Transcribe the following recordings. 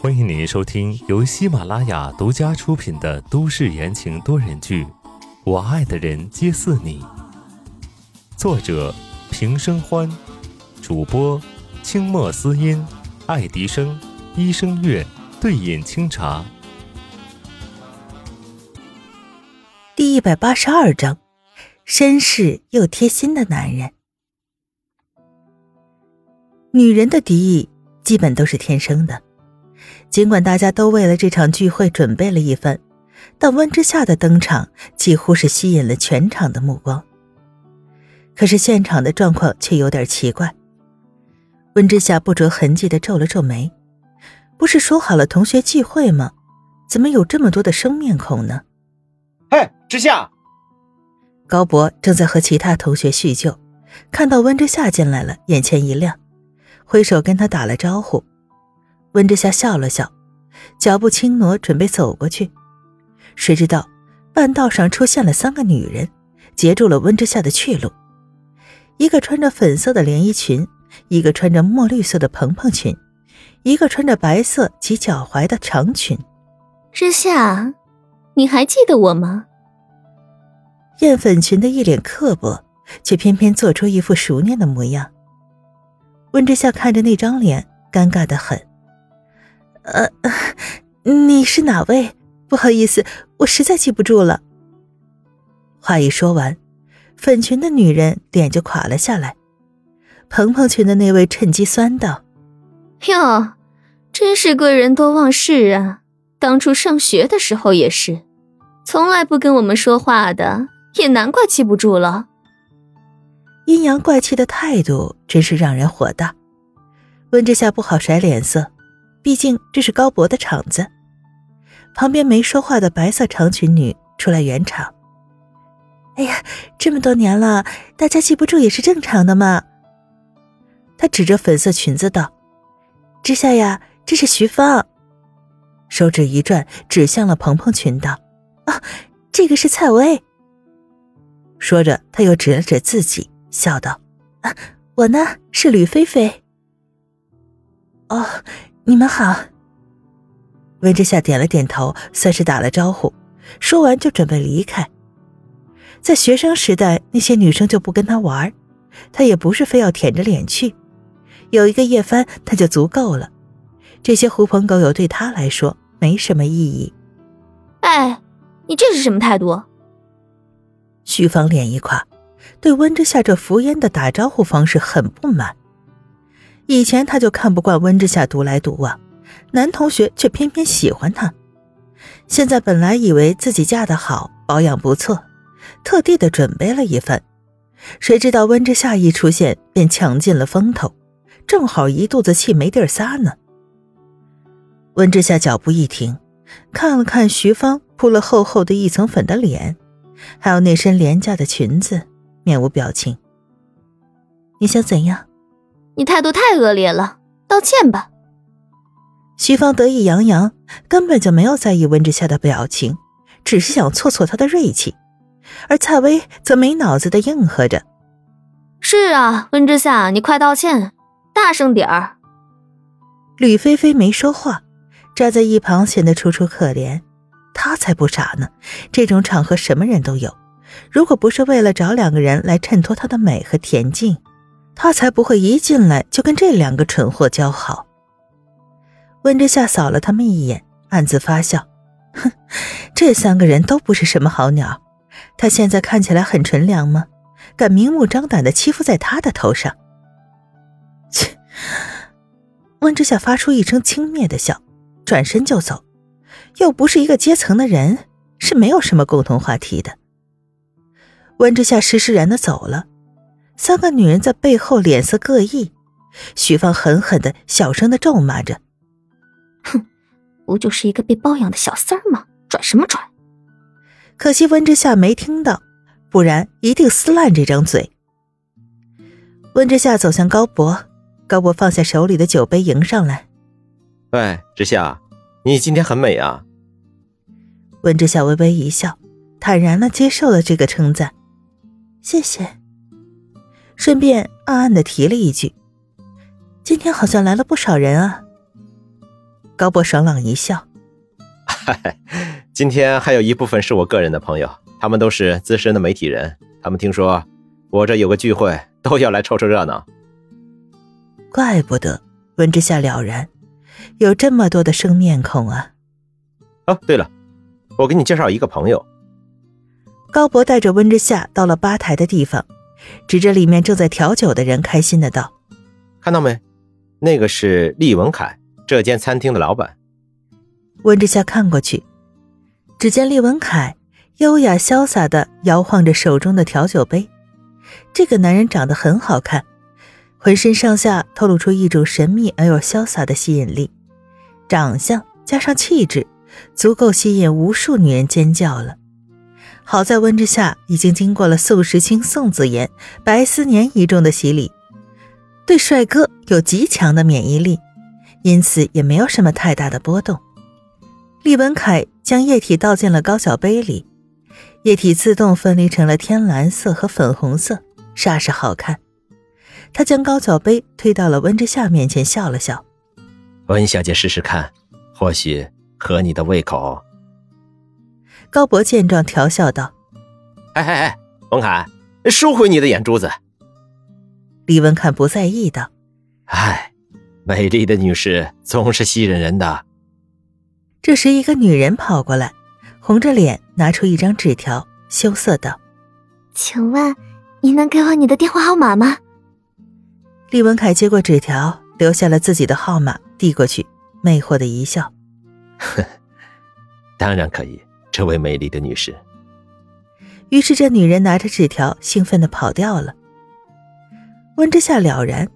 欢迎您收听由喜马拉雅独家出品的都市言情多人剧《我爱的人皆似你》，作者平生欢，主播清墨思音、爱迪生、一生月、对饮清茶。第一百八十二章，绅士又贴心的男人。女人的敌意基本都是天生的。尽管大家都为了这场聚会准备了一番，但温之夏的登场几乎是吸引了全场的目光。可是现场的状况却有点奇怪。温之夏不着痕迹的皱了皱眉，不是说好了同学聚会吗？怎么有这么多的生面孔呢？嘿，之夏！高博正在和其他同学叙旧，看到温之夏进来了，眼前一亮，挥手跟他打了招呼。温之夏笑了笑，脚步轻挪，准备走过去。谁知道，半道上出现了三个女人，截住了温之夏的去路。一个穿着粉色的连衣裙，一个穿着墨绿色的蓬蓬裙，一个穿着白色及脚踝的长裙。之夏，你还记得我吗？艳粉裙的一脸刻薄，却偏偏做出一副熟练的模样。温之夏看着那张脸，尴尬的很。呃，你是哪位？不好意思，我实在记不住了。话一说完，粉裙的女人脸就垮了下来。蓬蓬裙的那位趁机酸道：“哟，真是贵人多忘事啊！当初上学的时候也是，从来不跟我们说话的，也难怪记不住了。”阴阳怪气的态度真是让人火大。温之夏不好甩脸色。毕竟这是高博的场子，旁边没说话的白色长裙女出来圆场。哎呀，这么多年了，大家记不住也是正常的嘛。她指着粉色裙子道：“之夏呀，这是徐芳。”手指一转，指向了蓬蓬裙道：“啊，这个是蔡薇。”说着，他又指了指自己，笑道：“啊，我呢是吕菲菲。”哦。你们好。温之夏点了点头，算是打了招呼。说完就准备离开。在学生时代，那些女生就不跟他玩，他也不是非要舔着脸去。有一个叶帆，他就足够了。这些狐朋狗友对他来说没什么意义。哎，你这是什么态度？徐芳脸一垮，对温之夏这敷衍的打招呼方式很不满。以前他就看不惯温之夏独来独往，男同学却偏偏喜欢他。现在本来以为自己嫁得好，保养不错，特地的准备了一番，谁知道温之夏一出现便抢尽了风头，正好一肚子气没地儿撒呢。温之夏脚步一停，看了看徐芳铺了厚厚的一层粉的脸，还有那身廉价的裙子，面无表情。你想怎样？你态度太恶劣了，道歉吧。徐芳得意洋洋，根本就没有在意温之夏的表情，只是想挫挫他的锐气。而蔡薇则没脑子的应和着：“是啊，温之夏，你快道歉，大声点儿。”吕菲菲没说话，站在一旁显得楚楚可怜。她才不傻呢，这种场合什么人都有，如果不是为了找两个人来衬托她的美和恬静。她才不会一进来就跟这两个蠢货交好。温之夏扫了他们一眼，暗自发笑，哼，这三个人都不是什么好鸟。他现在看起来很纯良吗？敢明目张胆的欺负在他的头上？切！温之夏发出一声轻蔑的笑，转身就走。又不是一个阶层的人，是没有什么共同话题的。温之夏施施然的走了。三个女人在背后脸色各异，许芳狠狠的、小声的咒骂着：“哼，不就是一个被包养的小三儿吗？拽什么拽？”可惜温之夏没听到，不然一定撕烂这张嘴。温之夏走向高博，高博放下手里的酒杯迎上来：“喂，之夏，你今天很美啊。”温之夏微微一笑，坦然的接受了这个称赞：“谢谢。”顺便暗暗的提了一句：“今天好像来了不少人啊。高博爽朗一笑：“嗨，今天还有一部分是我个人的朋友，他们都是资深的媒体人，他们听说我这有个聚会，都要来凑凑热闹。”怪不得温之夏了然，有这么多的生面孔啊！哦，对了，我给你介绍一个朋友。高博带着温之夏到了吧台的地方，指着里面正在调酒的人，开心的道：“看到没？那个是厉文凯，这间餐厅的老板。”温之夏看过去，只见厉文凯优雅潇洒的摇晃着手中的调酒杯。这个男人长得很好看，浑身上下透露出一种神秘而又潇洒的吸引力，长相加上气质，足够吸引无数女人尖叫了。好在温之夏已经经过了宋时清、宋子妍、白思年一众的洗礼，对帅哥有极强的免疫力，因此也没有什么太大的波动。厉文凯将液体倒进了高脚杯里，液体自动分离成了天蓝色和粉红色，煞是好看。他将高脚杯推到了温之夏面前，笑了笑：“温小姐试试看，或许合你的胃口。”高博见状，调笑道：“哎哎哎，文凯，收回你的眼珠子。”李文凯不在意道：“哎，美丽的女士总是吸引人的。”这时，一个女人跑过来，红着脸拿出一张纸条，羞涩道：“请问，你能给我你的电话号码吗？”李文凯接过纸条，留下了自己的号码，递过去，魅惑的一笑：“呵，当然可以。”这位美丽的女士。于是，这女人拿着纸条，兴奋的跑掉了。温之夏了然，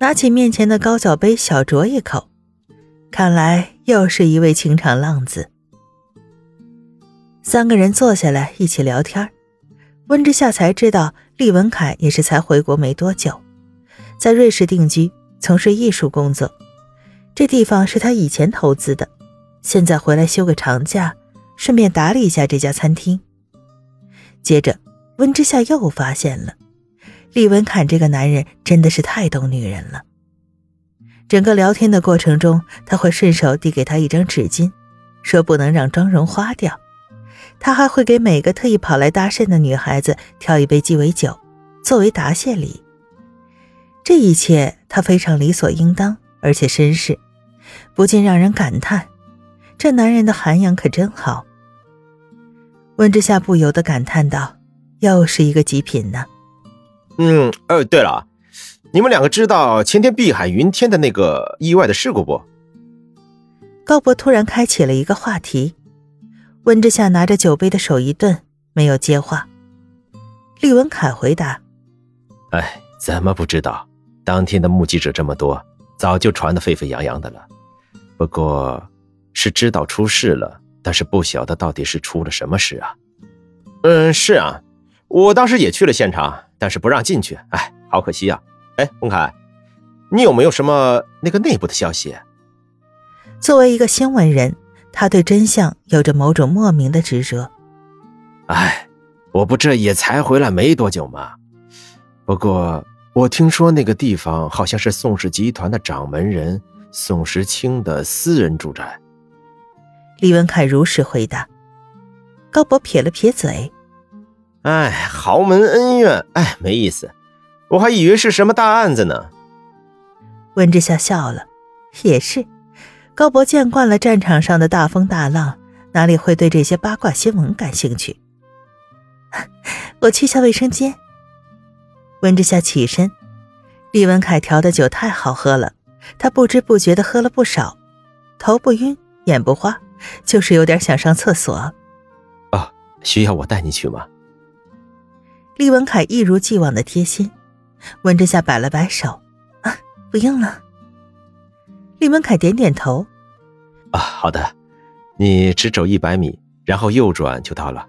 拿起面前的高脚杯，小酌一口，看来又是一位情场浪子。三个人坐下来一起聊天温之夏才知道，厉文凯也是才回国没多久，在瑞士定居，从事艺术工作。这地方是他以前投资的，现在回来休个长假。顺便打理一下这家餐厅。接着，温之夏又发现了，厉文侃这个男人真的是太懂女人了。整个聊天的过程中，他会顺手递给她一张纸巾，说不能让妆容花掉。他还会给每个特意跑来搭讪的女孩子挑一杯鸡尾酒，作为答谢礼。这一切他非常理所应当，而且绅士，不禁让人感叹：这男人的涵养可真好。温之夏不由得感叹道：“又是一个极品呢。”嗯，呃，对了，你们两个知道前天碧海云天的那个意外的事故不？高博突然开启了一个话题。温之夏拿着酒杯的手一顿，没有接话。厉文凯回答：“哎，怎么不知道？当天的目击者这么多，早就传得沸沸扬扬的了。不过，是知道出事了。”但是不晓得到底是出了什么事啊？嗯，是啊，我当时也去了现场，但是不让进去。哎，好可惜啊！哎，洪凯，你有没有什么那个内部的消息？作为一个新闻人，他对真相有着某种莫名的执着。哎，我不这也才回来没多久嘛。不过我听说那个地方好像是宋氏集团的掌门人宋时清的私人住宅。李文凯如实回答。高博撇了撇嘴：“哎，豪门恩怨，哎，没意思。我还以为是什么大案子呢。”温之夏笑了：“也是，高博见惯了战场上的大风大浪，哪里会对这些八卦新闻感兴趣？” 我去下卫生间。温之夏起身。李文凯调的酒太好喝了，他不知不觉的喝了不少，头不晕，眼不花。就是有点想上厕所，啊，需要我带你去吗？厉文凯一如既往的贴心，温之夏摆了摆手，啊，不用了。厉文凯点点头，啊，好的，你直走一百米，然后右转就到了。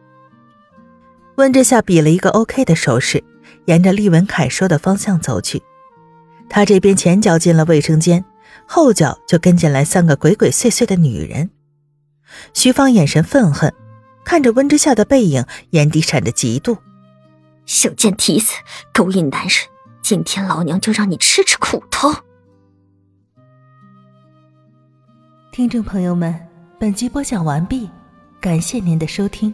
温之夏比了一个 OK 的手势，沿着厉文凯说的方向走去。他这边前脚进了卫生间，后脚就跟进来三个鬼鬼祟祟的女人。徐芳眼神愤恨看着温之夏的背影眼底闪着嫉妒。小贱蹄子勾引男人今天老娘就让你吃吃苦头。听众朋友们本集播讲完毕感谢您的收听。